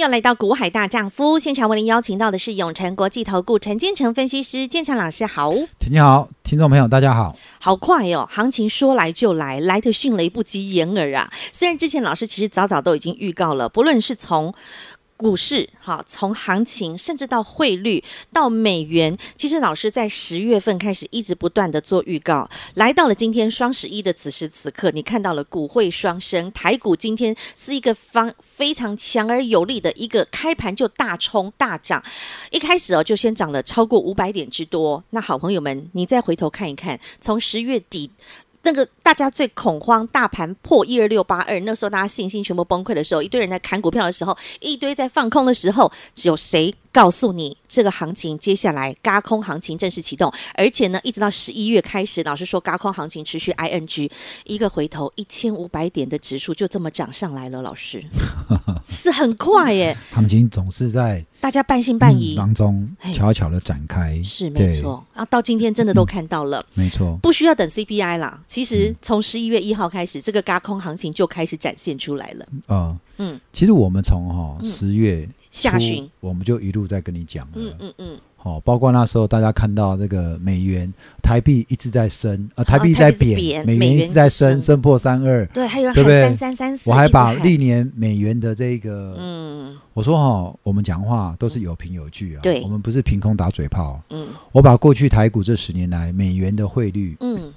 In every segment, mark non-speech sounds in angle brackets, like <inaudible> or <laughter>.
朋友来到股海大丈夫现场，为您邀请到的是永诚国际投顾陈建成分析师，建成老师好。你好，听众朋友大家好。好快哦，行情说来就来，来的迅雷不及掩耳啊！虽然之前老师其实早早都已经预告了，不论是从股市好，从行情甚至到汇率到美元，其实老师在十月份开始一直不断的做预告，来到了今天双十一的此时此刻，你看到了股汇双升，台股今天是一个方非常强而有力的一个开盘就大冲大涨，一开始哦就先涨了超过五百点之多。那好朋友们，你再回头看一看，从十月底。那个大家最恐慌，大盘破一二六八二，那时候大家信心全部崩溃的时候，一堆人在砍股票的时候，一堆在放空的时候，只有谁告诉你这个行情接下来嘎空行情正式启动？而且呢，一直到十一月开始，老师说嘎空行情持续 ing，一个回头一千五百点的指数就这么涨上来了，老师 <laughs> 是很快耶。行情总是在。大家半信半疑、嗯、当中悄悄的展开，是没错。然后到今天真的都看到了，嗯、没错，不需要等 CPI 啦。其实从十一月一号开始，嗯、这个轧空行情就开始展现出来了。呃、嗯，其实我们从哈十月下旬，我们就一路在跟你讲了。嗯嗯嗯。好，包括那时候大家看到这个美元、台币一直在升，呃，台币在贬，美元一直在升，升破三二。对，还有三三三四。我还把历年美元的这个，嗯，我说哈，我们讲话都是有凭有据啊，对，我们不是凭空打嘴炮。嗯，我把过去台股这十年来美元的汇率，嗯，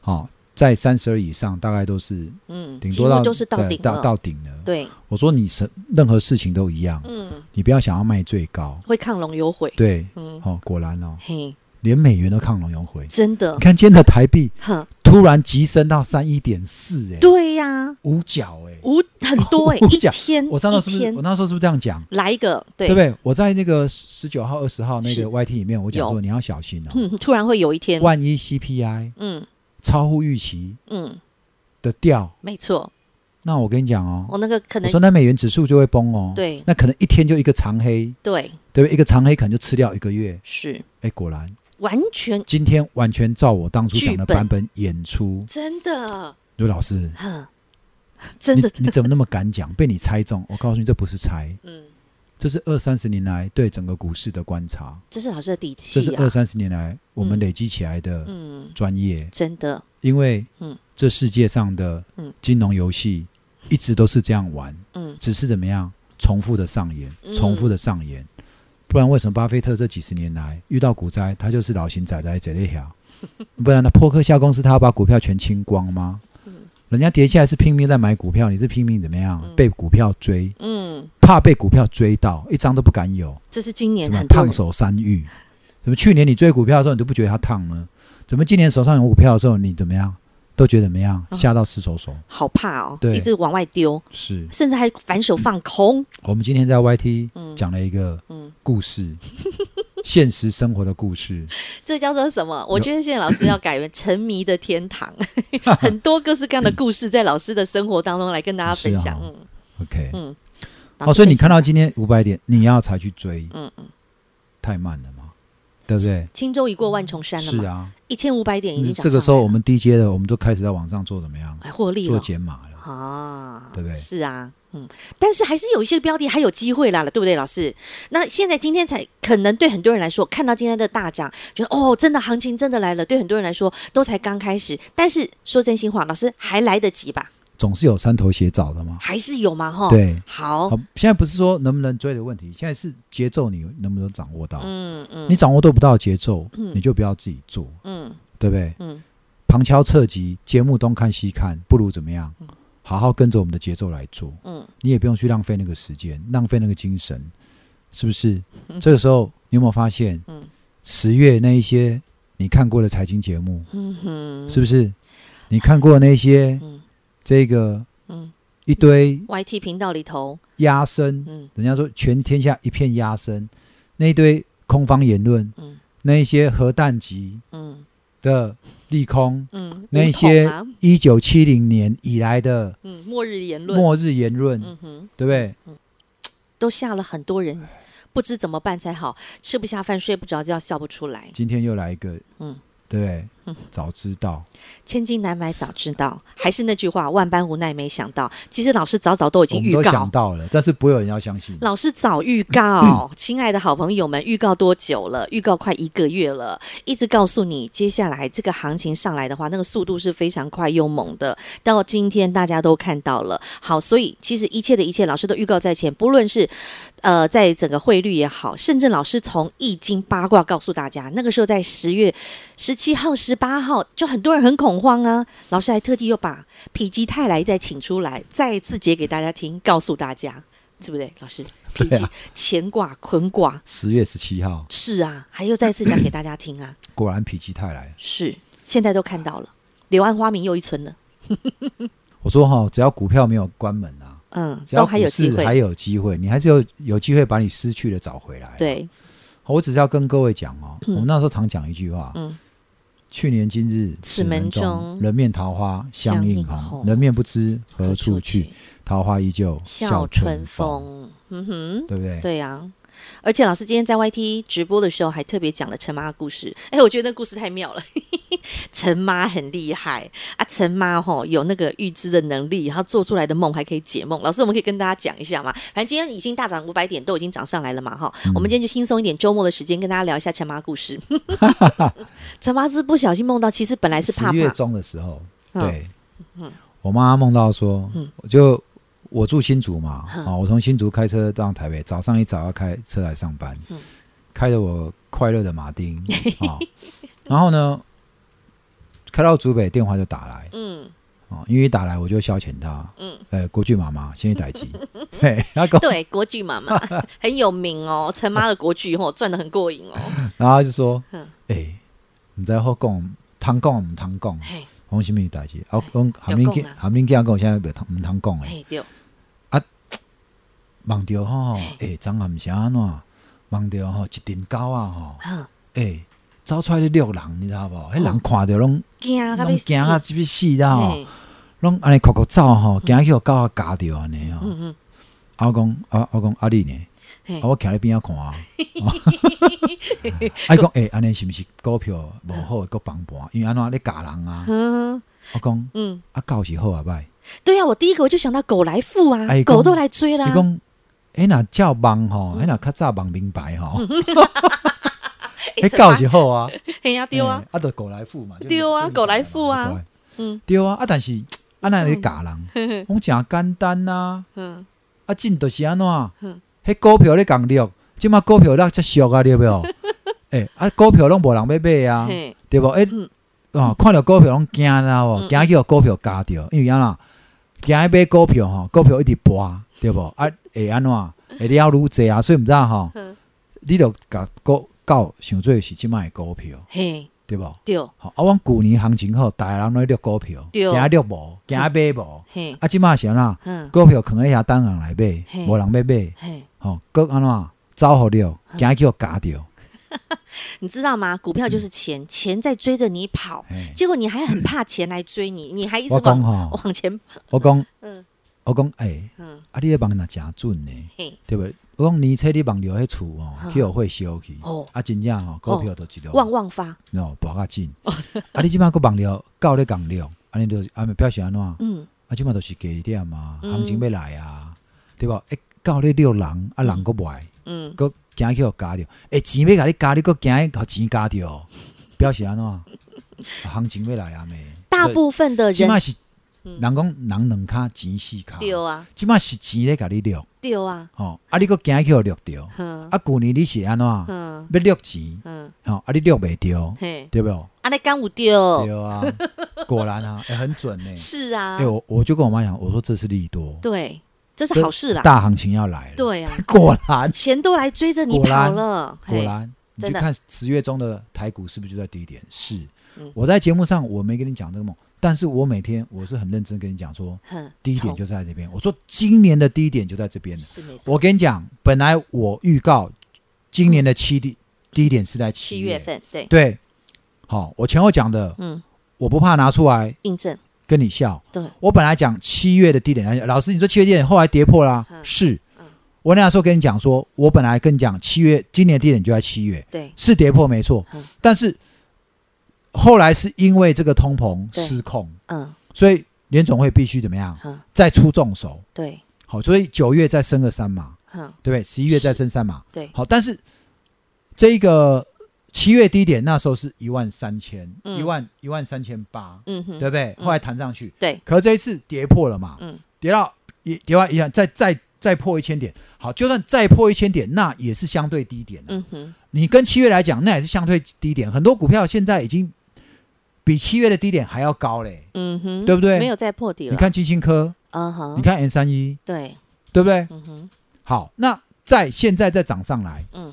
好。在三十二以上，大概都是嗯，顶多到都是到顶到到顶了。对，我说你是任何事情都一样，嗯，你不要想要卖最高，会抗龙有悔。对，嗯，哦，果然哦，嘿，连美元都抗龙有悔，真的。你看今天的台币，哼，突然急升到三一点四，哎，对呀，五角，哎，五很多，哎，<laughs> 一天，我上次是不是？我那时候是不是这样讲？来一个，对，对不对？我在那个十九号、二十号那个 YT 里面，我讲说你要小心哦，<laughs> 突然会有一天，万一 CPI，嗯，超乎预期，嗯。的掉。没错，那我跟你讲哦，我那个可能说那美元指数就会崩哦，对，那可能一天就一个长黑，对，对不对？一个长黑可能就吃掉一个月，是，哎，果然。完全今天完全照我当初讲的版本演出，真的，刘老师，真的，你怎么那么敢讲？被你猜中，我告诉你，这不是猜，嗯，这是二三十年来对整个股市的观察，这是老师的底气，这是二三十年来我们累积起来的，嗯，专业，真的，因为，嗯。这世界上的金融游戏一直都是这样玩，嗯，只是怎么样重复的上演，重复的上演，不然为什么巴菲特这几十年来遇到股灾，他就是老型仔仔这一条，<laughs> 不然呢，破克夏公司他要把股票全清光吗？人家跌下来是拼命在买股票，你是拼命怎么样被股票追？嗯，怕被股票追到一张都不敢有。这是今年什么烫手山芋？怎么去年你追股票的时候你都不觉得它烫呢？怎么今年手上有股票的时候你怎么样？都觉得怎么样？吓到吃手手，好怕哦！对，一直往外丢，是，甚至还反手放空。我们今天在 YT 讲了一个故事，<laughs> 现实生活的故事。这叫做什么？我觉得现在老师要改为沉迷的天堂，<laughs> 很多各式各样的故事在老师的生活当中来跟大家分享。<laughs> 嗯，OK，嗯，好，所以你看到今天五百点，你要才去追，嗯嗯，太慢了嘛。对不对？轻舟已过万重山了嘛？是啊，一千五百点已经。这个时候我们低阶的，我们都开始在网上做怎么样？哎，获利做减码了啊，对不对？是啊，嗯，但是还是有一些标的还有机会啦了，对不对，老师？那现在今天才可能对很多人来说，看到今天的大涨，觉得哦，真的行情真的来了。对很多人来说，都才刚开始。但是说真心话，老师还来得及吧？总是有山头斜找的嘛，还是有嘛？哈，对，好，现在不是说能不能追的问题，现在是节奏你能不能掌握到？嗯嗯，你掌握都不到节奏，你就不要自己做，嗯，对不对？嗯，旁敲侧击，节目东看西看，不如怎么样？好好跟着我们的节奏来做，嗯，你也不用去浪费那个时间，浪费那个精神，是不是？这个时候你有没有发现？嗯，十月那一些你看过的财经节目，嗯哼，是不是？你看过的那些，嗯。这个，嗯，一堆 YT 频道里头。压声，嗯，人家说全天下一片压声，那一堆空方言论，嗯，那一些核弹级，嗯的利空，嗯，那一些一九七零年以来的，嗯，末日言论，末日言论，嗯哼，对不对？都吓了很多人，不知怎么办才好，吃不下饭，睡不着觉，笑不出来。今天又来一个，嗯。对，<laughs> 早知道，千金难买早知道，还是那句话，万般无奈没想到。其实老师早早都已经预告，想到了，但是不会有人要相信。老师早预告，亲爱的好朋友们，预告多久了？预告快一个月了，一直告诉你，接下来这个行情上来的话，那个速度是非常快又猛的。到今天大家都看到了，好，所以其实一切的一切，老师都预告在前，不论是。呃，在整个汇率也好，甚至老师从易经八卦告诉大家，那个时候在十月十七号、十八号，就很多人很恐慌啊。老师还特地又把否极泰来再请出来，再一次解给大家听，告诉大家，对不对？老师，否极乾卦、坤卦，十月十七号是啊，还又再次讲给大家听啊。<clears throat> 果然否极泰来是，现在都看到了，柳暗花明又一村了。<laughs> 我说哈，只要股票没有关门啊。嗯，都还有机会，还有机会，你还是有有机会把你失去的找回来。对，我只是要跟各位讲哦，嗯、<clears throat> 我们那时候常讲一句话，嗯，去年今日此门中，人面桃花相映红，人面不知何处去，桃花依旧笑春风。嗯哼，对不对？对呀、啊。而且老师今天在 YT 直播的时候，还特别讲了陈妈的故事。哎，我觉得那故事太妙了。<laughs> 陈妈很厉害啊，陈妈吼有那个预知的能力，然后做出来的梦还可以解梦。老师，我们可以跟大家讲一下嘛？反正今天已经大涨五百点，都已经涨上来了嘛，哈。嗯、我们今天就轻松一点，周末的时间跟大家聊一下陈妈故事。<laughs> 陈妈是不小心梦到，其实本来是怕怕。十月中的时候，对，嗯、我妈梦到说，嗯，我就。我住新竹嘛，啊、嗯，我从新竹开车到台北，早上一早要开车来上班，嗯、开着我快乐的马丁啊，<laughs> 然后呢，开到竹北电话就打来，嗯，啊，因为一打来我就消遣他，嗯，呃，国剧妈妈先去待机，<laughs> 嘿，对，国剧妈妈 <laughs> 很有名哦，陈妈的国剧哦，赚的很过瘾哦，然后他就说，哎、欸，你在后讲，通讲唔通讲，讲什么代志？啊，讲含恁囝，含恁囝讲，现在唔通唔通讲诶。忘掉吼，诶，张暗霞安怎？忘掉吼，一阵狗啊吼，诶，走出来的六人，你知道无？迄人看着拢惊，拢惊啊，这边死啦吼，拢安尼哭哭走吼，惊去互狗啊咬着安尼吼。我讲啊，我讲阿丽呢？啊我徛咧边仔看啊。<laughs> <laughs> 伊，讲诶，安尼是毋是股票无好，搁崩盘？因为安怎咧咬人啊？我讲，嗯，啊狗是好啊歹？对啊，我第一个我就想到狗来富啊，狗都来追啦。哎，那叫忙吼，哎，那较早忙明白吼，哎，搞是好啊，嘿呀丢啊，啊，就狗来付嘛，丢啊，狗来付啊，嗯，丢啊，啊，但是啊，那里假人，讲真简单呐，嗯，啊，真都是安怎，迄股票咧讲了，即马股票咧才俗啊，对不？哎，啊，股票拢无人要买啊，对不？哎，哦，看到股票拢惊啦，哦，惊叫股票加掉，因为安怎，惊买股票吼，股票一直跌。对不？啊，会安怎？会了愈济啊，所以毋知影吼，你着甲股搞想做是即卖股票，嘿，对无？对。好，啊，阮旧年行情好，逐个人拢咧掠股票，惊掠无，惊买无，嘿。啊，即卖是安怎？股票囥喺遐等人来买，无人要买，嘿。吼，阁安怎？走互掠，惊叫加着。<laughs> 你知道吗？股票就是钱，钱在追着你跑，结果你还很怕钱来追你，你还一直往往前。我讲，嗯。我讲，哎，啊，你咧望那真准呢，对不？我讲，年初你网着迄厝哦，去互火烧去，啊，真正吼，股票都一路旺旺发，喏，博较紧。啊，你即摆阁望着高咧讲了，安尼就啊，表示安怎？嗯，啊，即摆都是低点嘛，行情要来啊，对不？哎，高咧六人，啊，人阁卖，嗯，阁惊去互加着，哎，钱要甲你加，你阁惊互钱加着，<laughs> 表示安怎？行情要来啊，咩？大部分的人。人讲人两卡钱四卡，对啊，即马是钱咧，甲你掠，对啊，吼，啊，你阁惊去互掠着，啊，旧年你是安怎，要掠钱，吼，啊，你掠袂着，对不？啊，你敢有着？对啊，果然啊，<laughs> 很准呢。是啊，哎，我我就跟我妈讲，我说这是利多，对，这是好事啦，大行情要来了，对啊，<laughs> 果然。钱都来追着你跑了，果然，你去看十月中的台股是不是就在低点？是，我在节目上我没跟你讲这个梦。但是我每天我是很认真跟你讲说，低点就在这边。我说今年的低点就在这边了。我跟你讲，本来我预告今年的七低低点是在七月。份，对。对。好，我前后讲的，嗯，我不怕拿出来印证，跟你笑。对，我本来讲七月的低点，老师你说七月低点后来跌破啦，是。我那时候跟你讲说，我本来跟你讲七月今年低点就在七月，对，是跌破没错，嗯、但是后来是因为这个通膨失控，嗯，所以联总会必须怎么样，嗯、再出重手，对，好，所以九月再升个三码，嗯，对不对？十一月再升三码，对，好，但是这一个七月低点那时候是一万三千，一万一万三千八，嗯哼，对不对？后来弹上去，嗯、对，可是这一次跌破了嘛，嗯，跌到一跌完一样，再再。再破一千点，好，就算再破一千点，那也是相对低点，啊、嗯哼，你跟七月来讲，那也是相对低点。很多股票现在已经比七月的低点还要高嘞。嗯哼，对不对？没有再破底了。你看基辛科，嗯哼，你看 M 三一，对，对不对？嗯哼，好，那在现在再涨上来，嗯，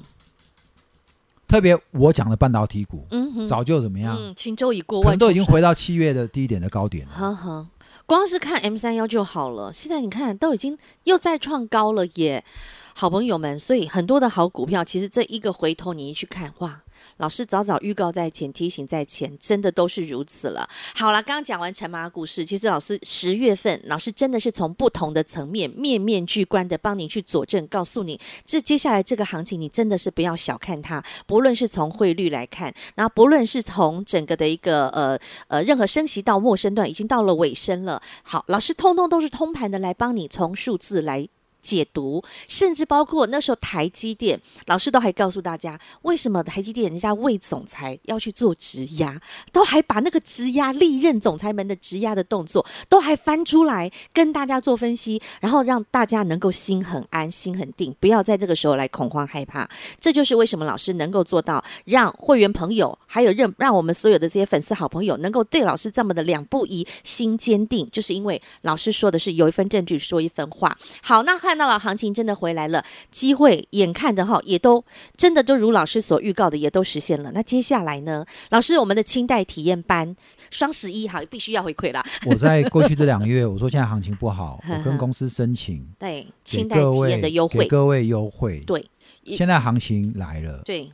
特别我讲的半导体股，嗯哼，早就怎么样？嗯，轻舟已过万都已经回到七月的低点的高点了。呵呵光是看 M 三幺就好了，现在你看都已经又再创高了耶，好朋友们，所以很多的好股票，其实这一个回头你一去看，哇，老师早早预告在前，提醒在前，真的都是如此了。好了，刚刚讲完陈麻故事，其实老师十月份，老师真的是从不同的层面，面面俱观的帮你去佐证，告诉你，这接下来这个行情，你真的是不要小看它。不论是从汇率来看，然后不论是从整个的一个呃呃任何升息到末升段，已经到了尾声了。好，老师通通都是通盘的来帮你从数字来。解读，甚至包括那时候台积电老师都还告诉大家，为什么台积电人家魏总裁要去做质押，都还把那个质押历任总裁们的质押的动作都还翻出来跟大家做分析，然后让大家能够心很安心很定，不要在这个时候来恐慌害怕。这就是为什么老师能够做到让会员朋友还有让让我们所有的这些粉丝好朋友能够对老师这么的两不疑，心坚定，就是因为老师说的是有一份证据说一份话。好，那看到了行情真的回来了，机会眼看的哈，也都真的都如老师所预告的，也都实现了。那接下来呢，老师，我们的清代体验班双十一哈，必须要回馈了。<laughs> 我在过去这两个月，我说现在行情不好，<laughs> 我跟公司申请对清代体验的优惠，给各位优惠。对，现在行情来了。对，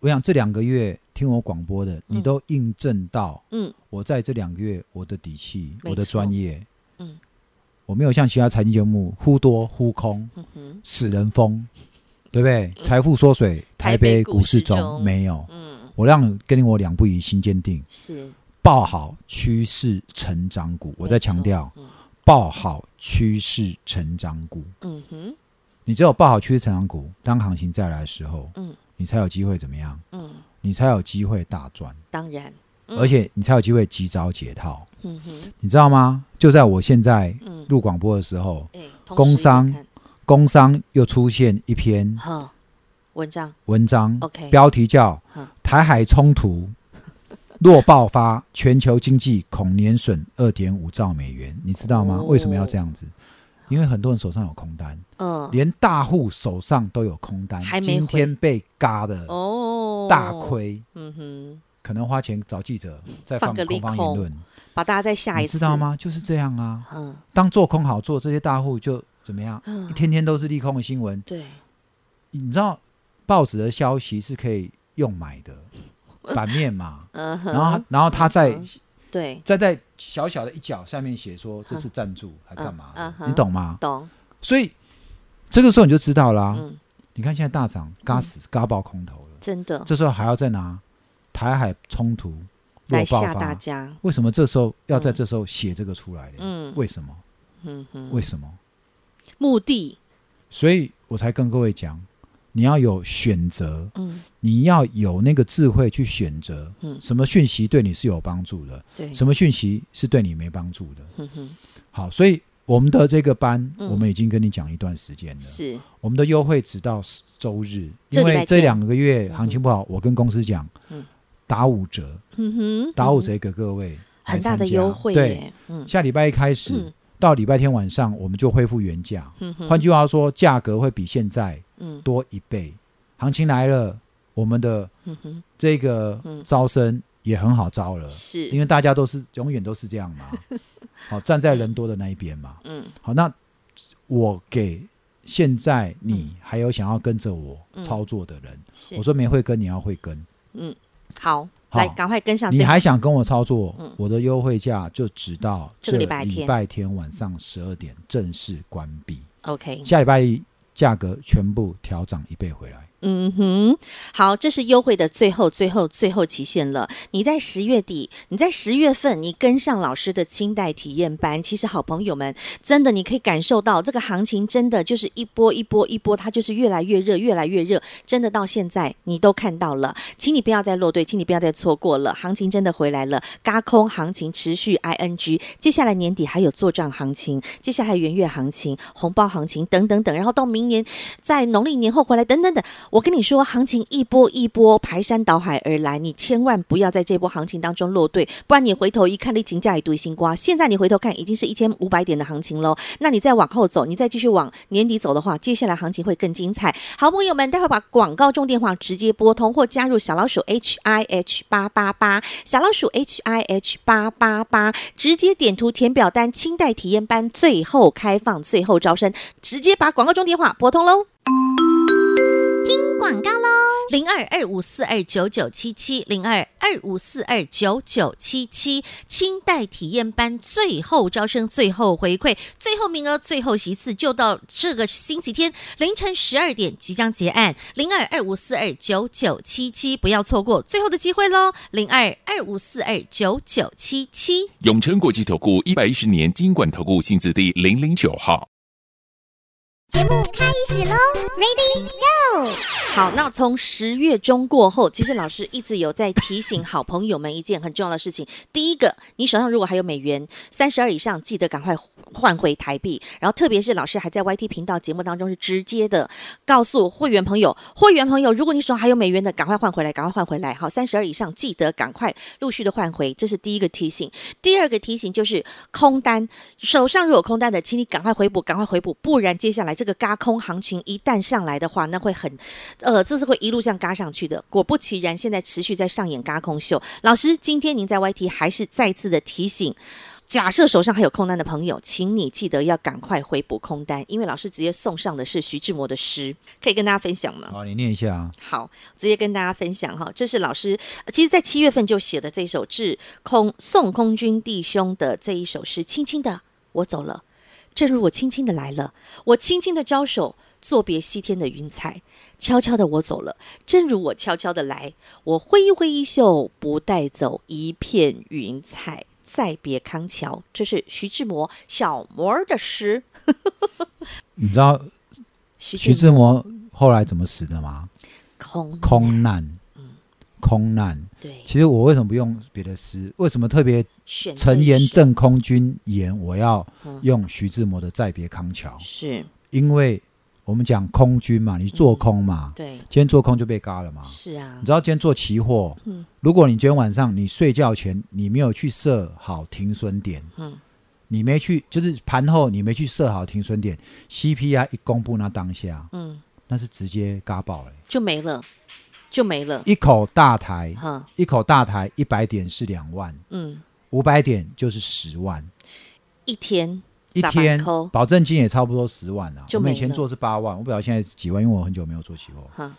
我想这两个月听我广播的，你都印证到，嗯，我在这两个月我的底气，我的专业，嗯。我没有像其他财经节目忽多忽空，嗯、哼使人疯，对不对？财富缩水，台北股市中，没有。嗯，我让跟我两不疑，心坚定，是抱好趋势成长股。我在强调，嗯、抱好趋势成长股。嗯哼，你只有抱好趋势成长股，当行情再来的时候，嗯，你才有机会怎么样？嗯，你才有机会大赚。当然。而且你才有机会及早解套，嗯哼，你知道吗？就在我现在录广播的时候，工商工商又出现一篇文章，文章，OK，标题叫《台海冲突若爆发，全球经济恐年损二点五兆美元》，你知道吗？为什么要这样子？因为很多人手上有空单，嗯，连大户手上都有空单，今天被嘎的哦，大亏，嗯哼。可能花钱找记者再放空方言论，把大家再吓一次，你知道吗？就是这样啊。嗯，当做空好做，这些大户就怎么样？嗯，一天天都是利空的新闻。对，你知道报纸的消息是可以用买的 <laughs> 版面嘛？嗯，然后然后他在对再在小小的一角下面写说这是赞助还干嘛？你懂吗？懂。所以这个时候你就知道啦。嗯，你看现在大涨，嘎死嘎爆空头了，真的。这时候还要再拿。台海冲突来吓大家，为什么这时候要在这时候写这个出来呢？嗯，为什么？嗯哼，为什么？目的。所以我才跟各位讲，你要有选择，嗯，你要有那个智慧去选择，嗯，什么讯息对你是有帮助的，对，什么讯息是对你没帮助的，嗯哼。好，所以我们的这个班，我们已经跟你讲一段时间了，是我们的优惠直到周日，因为这两个月行情不好，我跟公司讲，嗯。打五折，嗯哼，打五折给各位，很大的优惠。对，下礼拜一开始到礼拜天晚上，我们就恢复原价。换句话说，价格会比现在多一倍。行情来了，我们的这个招生也很好招了，是因为大家都是永远都是这样嘛。<laughs> 好，站在人多的那一边嘛。嗯，好，那我给现在你还有想要跟着我操作的人，我说没会跟，你要会跟。嗯。好，来，赶快跟上。你还想跟我操作？我的优惠价就直到这礼拜天晚上十二点正式关闭。OK，下礼拜一价格全部调涨一倍回来。嗯哼，好，这是优惠的最后、最后、最后期限了。你在十月底，你在十月份，你跟上老师的清代体验班，其实好朋友们，真的你可以感受到这个行情，真的就是一波一波一波，它就是越来越热，越来越热。真的到现在你都看到了，请你不要再落队，请你不要再错过了，行情真的回来了，嘎空行情持续 ing，接下来年底还有做账行情，接下来元月行情、红包行情等等等，然后到明年在农历年后回来等等等。我跟你说，行情一波一波排山倒海而来，你千万不要在这波行情当中落队，不然你回头一看，你金价一堆新瓜。现在你回头看，已经是一千五百点的行情喽。那你再往后走，你再继续往年底走的话，接下来行情会更精彩。好朋友们，待会把广告中电话直接拨通，或加入小老鼠 H I H 八八八，小老鼠 H I H 八八八，直接点图填表单，清代体验班最后开放，最后招生，直接把广告中电话拨通喽。广告喽，零二二五四二九九七七，零二二五四二九九七七，清代体验班最后招生，最后回馈，最后名额，最后席次，就到这个星期天凌晨十二点即将结案，零二二五四二九九七七，不要错过最后的机会喽，零二二五四二九九七七，永诚国际投顾一百一十年金管投顾性质第零零九号。节目开始喽，Ready Go！好，那从十月中过后，其实老师一直有在提醒好朋友们一件很重要的事情。第一个，你手上如果还有美元三十二以上，记得赶快换回台币。然后，特别是老师还在 YT 频道节目当中是直接的告诉会员朋友，会员朋友，如果你手上还有美元的，赶快换回来，赶快换回来。好，三十二以上记得赶快陆续的换回，这是第一个提醒。第二个提醒就是空单，手上如果空单的，请你赶快回补，赶快回补，不然接下来这个嘎空行情一旦上来的话，那会很，呃，这是会一路这样嘎上去的。果不其然，现在持续在上演嘎空秀。老师，今天您在 YT 还是再次的提醒，假设手上还有空单的朋友，请你记得要赶快回补空单，因为老师直接送上的是徐志摩的诗，可以跟大家分享吗？好，你念一下啊。好，直接跟大家分享哈，这是老师其实在七月份就写的这首致空送空军弟兄的这一首诗，轻轻的我走了。正如我轻轻的来了，我轻轻的招手，作别西天的云彩，悄悄的我走了。正如我悄悄的来，我挥一挥衣袖，不带走一片云彩，再别康桥。这是徐志摩小摩儿的诗。<laughs> 你知道 <laughs> 徐志摩后来怎么死的吗？空空难。嗯空难，对，其实我为什么不用别的诗？为什么特别陈言正空军言？我要用徐志摩的《再别康桥》，是因为我们讲空军嘛，你做空嘛，对，今天做空就被嘎了嘛，是啊。你知道今天做期货，嗯，如果你今天晚上你睡觉前你没有去设好停损点，嗯，你没去，就是盘后你没去设好停损点，CPI 一公布那当下，嗯，那是直接嘎爆了，就没了。就没了。一口大台，一口大台，一百点是两万，嗯，五百点就是十万，一天一天，保证金也差不多十万啊。我们以前做是八万，我不知道现在几万，因为我很久没有做期货，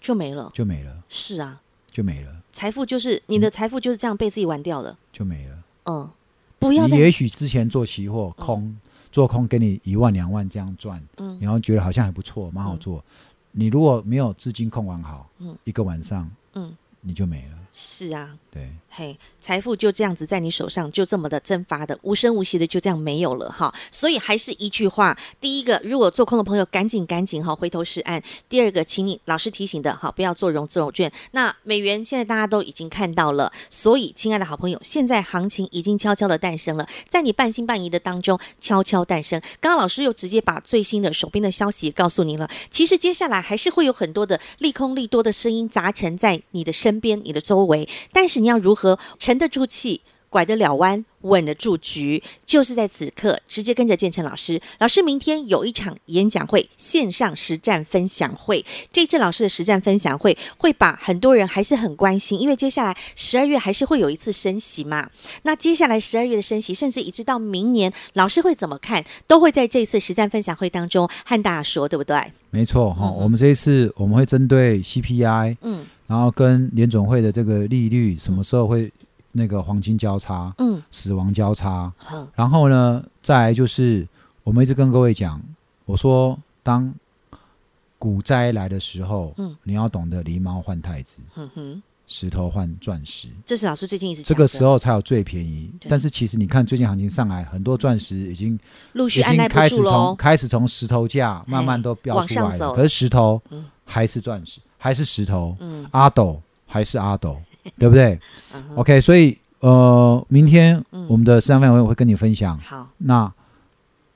就没了，就没了。是啊，就没了。财富就是你的财富就是这样被自己玩掉了，就没了。嗯，不要。你也许之前做期货空做空，给你一万两万这样赚，嗯，然后觉得好像还不错，蛮好做。你如果没有资金控管好，嗯，一个晚上，嗯，你就没了。是啊，对，嘿，财富就这样子在你手上，就这么的蒸发的，无声无息的就这样没有了哈。所以还是一句话，第一个，如果做空的朋友赶紧赶紧哈，回头是岸。第二个，请你老师提醒的哈，不要做融资融券。那美元现在大家都已经看到了，所以亲爱的好朋友，现在行情已经悄悄的诞生了，在你半信半疑的当中悄悄诞生。刚刚老师又直接把最新的手边的消息也告诉您了。其实接下来还是会有很多的利空利多的声音杂陈在你的身边，你的周围。但是你要如何沉得住气，拐得了弯，稳得住局，就是在此刻，直接跟着建成老师。老师明天有一场演讲会，线上实战分享会。这次老师的实战分享会，会把很多人还是很关心，因为接下来十二月还是会有一次升息嘛。那接下来十二月的升息，甚至一直到明年，老师会怎么看，都会在这次实战分享会当中和大家说，对不对？没错哈、哦，嗯、我们这一次我们会针对 CPI，嗯。然后跟联总会的这个利率什么时候会那个黄金交叉，嗯，死亡交叉，嗯，然后呢，再来就是我们一直跟各位讲，我说当股灾来的时候，嗯，你要懂得狸猫换太子，嗯哼，石头换钻石，这是老师最近一直讲这个时候才有最便宜。但是其实你看最近行情上来，很多钻石已经陆续已经按捺不开始从。开始从石头价慢慢都飙出来了，可是石头嗯。还是钻石，还是石头，嗯。阿斗还是阿斗，<laughs> 对不对？嗯？OK，所以呃，明天嗯。我们的市场范围会会跟你分享好，那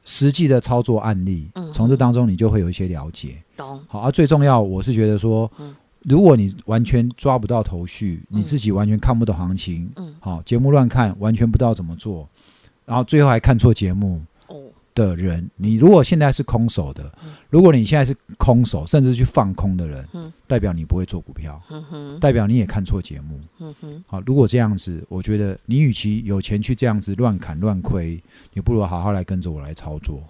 实际的操作案例嗯，从这当中你就会有一些了解。懂。好，而、啊、最重要，我是觉得说，嗯。如果你完全抓不到头绪，你自己完全看不懂行情，嗯。好，节目乱看，完全不知道怎么做，然后最后还看错节目哦，的人，你如果现在是空手的，如果你现在是空手，甚至去放空的人，嗯代表你不会做股票，代表你也看错节目。好，如果这样子，我觉得你与其有钱去这样子乱砍乱亏，你不如好好来跟着我来操作。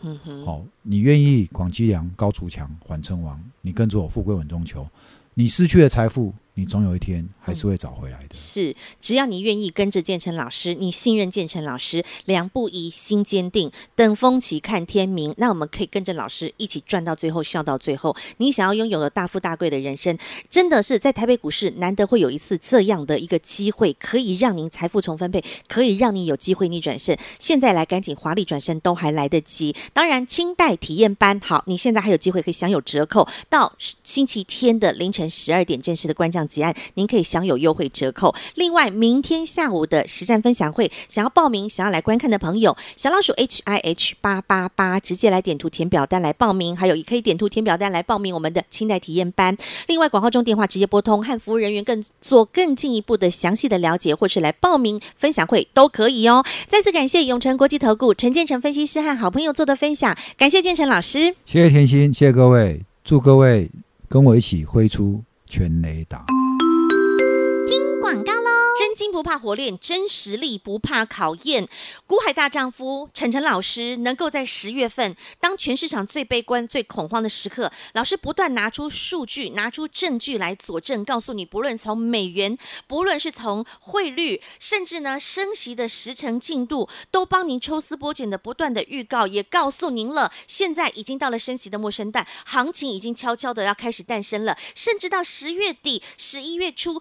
好，你愿意广积粮、高筑墙、缓称王，你跟着我富贵稳中求。你失去的财富，你总有一天还是会找回来的。是，只要你愿意跟着建成老师，你信任建成老师，两不疑，心坚定，等风起看天明。那我们可以跟着老师一起赚到最后，笑到最后。你想要拥有的大富大贵的人生，真的是在台北股市难得会有一次这样的一个机会，可以让您财富重分配，可以让你有机会逆转胜。现在来赶紧华丽转身都还来得及。当然，清代体验班好，你现在还有机会可以享有折扣，到星期天的凌晨十二点正式的关账结案，您可以享有优惠折扣。另外，明天下午的实战分享会，想要报名、想要来观看的朋友，小老鼠 H I H 八八八，直接来点图填表单来报名，还有也可以点图填表单来报名我们的清代体验班。另外，广告中电话直接拨通，和服务人员更做更进一步的详细的了解，或是来报名分享会都可以哦。再次感谢永诚国际投顾陈建成分析师和好朋友做的分享，感谢建成老师。谢谢甜心，谢谢各位，祝各位跟我一起挥出全雷达。听广告。真金不怕火炼，真实力不怕考验。古海大丈夫陈晨老师能够在十月份，当全市场最悲观、最恐慌的时刻，老师不断拿出数据、拿出证据来佐证，告诉你，不论从美元，不论是从汇率，甚至呢升息的时程进度，都帮您抽丝剥茧的不断的预告，也告诉您了，现在已经到了升息的陌生蛋，行情已经悄悄的要开始诞生了，甚至到十月底、十一月初。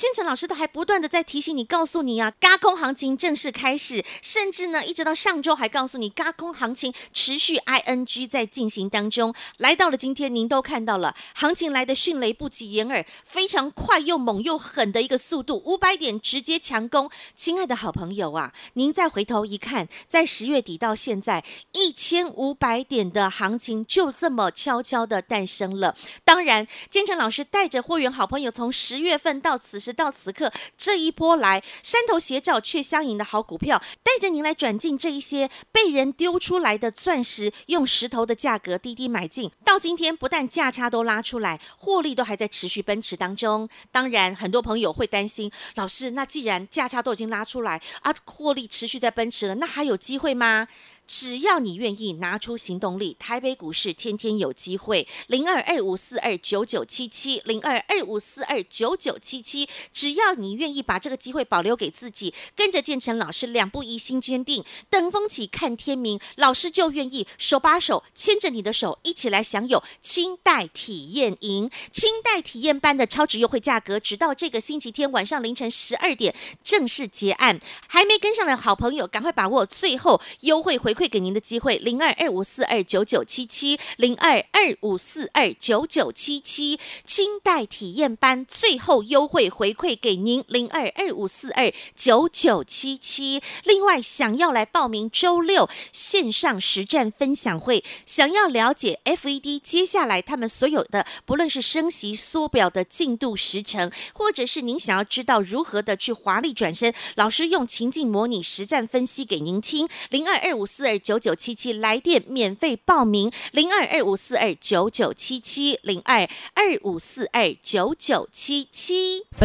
建成老师都还不断的在提醒你，告诉你啊，轧空行情正式开始，甚至呢，一直到上周还告诉你，轧空行情持续 ing 在进行当中。来到了今天，您都看到了，行情来的迅雷不及掩耳，非常快又猛又狠的一个速度，五百点直接强攻。亲爱的好朋友啊，您再回头一看，在十月底到现在，一千五百点的行情就这么悄悄的诞生了。当然，建成老师带着会员好朋友，从十月份到此时。直到此刻，这一波来山头斜照却相迎的好股票，带着您来转进这一些被人丢出来的钻石，用石头的价格低低买进。到今天，不但价差都拉出来，获利都还在持续奔驰当中。当然，很多朋友会担心，老师，那既然价差都已经拉出来啊，获利持续在奔驰了，那还有机会吗？只要你愿意拿出行动力，台北股市天天有机会。零二二五四二九九七七，零二二五四二九九七七。只要你愿意把这个机会保留给自己，跟着建成老师两步一心坚定，等风起看天明，老师就愿意手把手牵着你的手，一起来享有清代体验营、清代体验班的超值优惠价格，直到这个星期天晚上凌晨十二点正式结案。还没跟上的好朋友，赶快把握最后优惠回馈给您的机会，零二二五四二九九七七，零二二五四二九九七七，清代体验班最后优惠回馈给您，零二二五四二九九七七。另外，想要来报名周六线上实战分享会，想要了解 FED 接下来他们所有的，不论是升息缩表的进度时程，或者是您想要知道如何的去华丽转身，老师用情境模拟实战分析给您听，零二二五四二九九七七来电免费报名，零二二五四二九九七七零二二五四二九九七七。